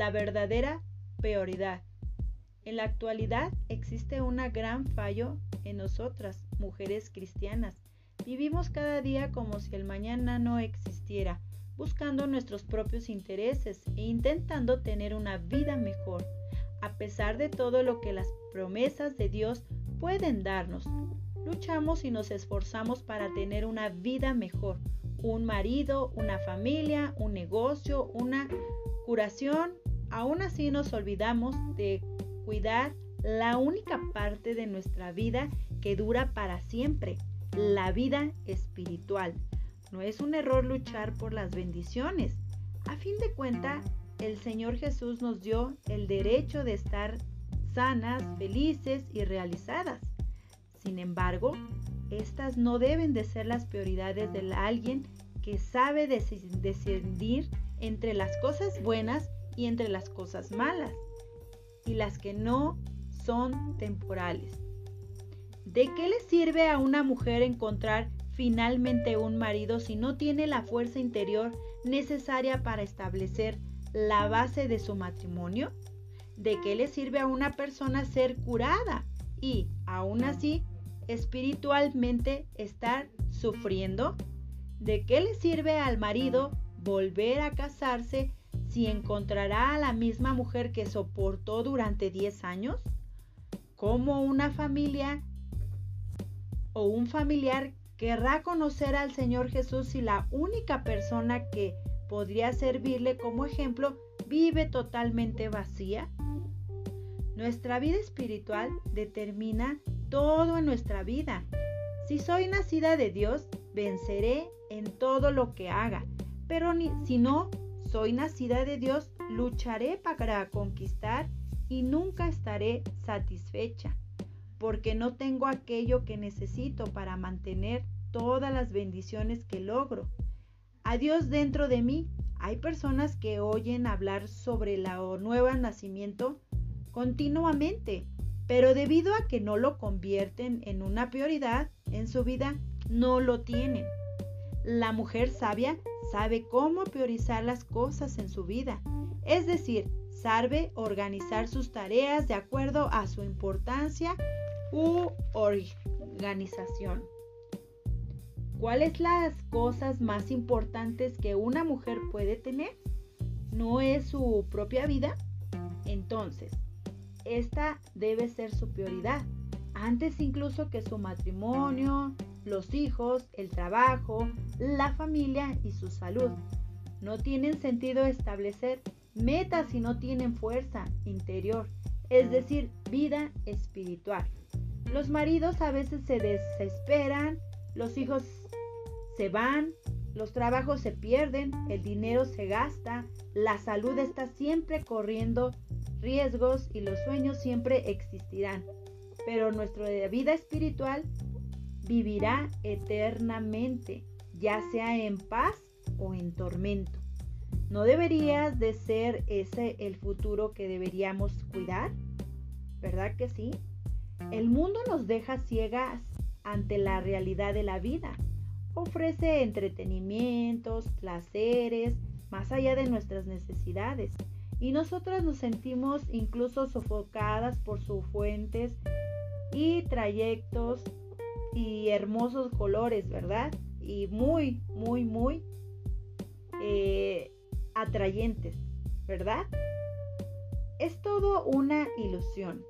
la verdadera prioridad. En la actualidad existe un gran fallo en nosotras, mujeres cristianas. Vivimos cada día como si el mañana no existiera, buscando nuestros propios intereses e intentando tener una vida mejor, a pesar de todo lo que las promesas de Dios pueden darnos. Luchamos y nos esforzamos para tener una vida mejor, un marido, una familia, un negocio, una curación. Aún así nos olvidamos de cuidar la única parte de nuestra vida que dura para siempre, la vida espiritual. No es un error luchar por las bendiciones. A fin de cuentas, el Señor Jesús nos dio el derecho de estar sanas, felices y realizadas. Sin embargo, estas no deben de ser las prioridades de alguien que sabe decidir entre las cosas buenas y entre las cosas malas y las que no son temporales. ¿De qué le sirve a una mujer encontrar finalmente un marido si no tiene la fuerza interior necesaria para establecer la base de su matrimonio? ¿De qué le sirve a una persona ser curada y, aún así, espiritualmente estar sufriendo? ¿De qué le sirve al marido volver a casarse si encontrará a la misma mujer que soportó durante 10 años? ¿Cómo una familia o un familiar querrá conocer al Señor Jesús si la única persona que podría servirle como ejemplo vive totalmente vacía? Nuestra vida espiritual determina todo en nuestra vida. Si soy nacida de Dios, venceré en todo lo que haga. Pero si no soy nacida de Dios, lucharé para conquistar y nunca estaré satisfecha, porque no tengo aquello que necesito para mantener todas las bendiciones que logro. A Dios dentro de mí. Hay personas que oyen hablar sobre el nuevo nacimiento continuamente, pero debido a que no lo convierten en una prioridad en su vida, no lo tienen. La mujer sabia sabe cómo priorizar las cosas en su vida, es decir, sabe organizar sus tareas de acuerdo a su importancia u organización. ¿Cuáles las cosas más importantes que una mujer puede tener? ¿No es su propia vida? Entonces, esta debe ser su prioridad, antes incluso que su matrimonio, los hijos, el trabajo, la familia y su salud. No tienen sentido establecer metas si no tienen fuerza interior, es decir, vida espiritual. Los maridos a veces se desesperan, los hijos se van, los trabajos se pierden, el dinero se gasta, la salud está siempre corriendo riesgos y los sueños siempre existirán. Pero nuestra vida espiritual vivirá eternamente, ya sea en paz o en tormento. ¿No deberías de ser ese el futuro que deberíamos cuidar? ¿Verdad que sí? El mundo nos deja ciegas ante la realidad de la vida. Ofrece entretenimientos, placeres, más allá de nuestras necesidades. Y nosotras nos sentimos incluso sofocadas por sus fuentes y trayectos y hermosos colores, ¿verdad? Y muy, muy, muy eh, atrayentes, ¿verdad? Es todo una ilusión.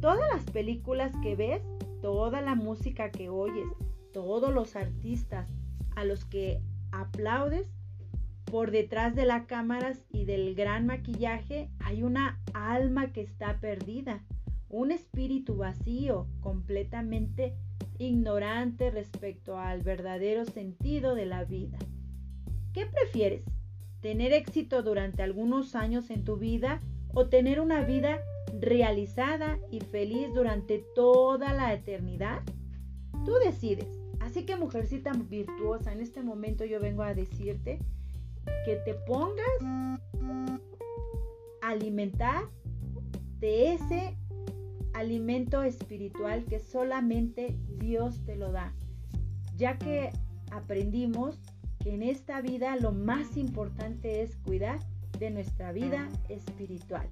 Todas las películas que ves, toda la música que oyes, todos los artistas a los que aplaudes, por detrás de las cámaras y del gran maquillaje hay una alma que está perdida, un espíritu vacío, completamente ignorante respecto al verdadero sentido de la vida. ¿Qué prefieres? ¿Tener éxito durante algunos años en tu vida o tener una vida realizada y feliz durante toda la eternidad? Tú decides. Así que mujercita virtuosa, en este momento yo vengo a decirte que te pongas a alimentar de ese alimento espiritual que solamente Dios te lo da, ya que aprendimos que en esta vida lo más importante es cuidar de nuestra vida espiritual.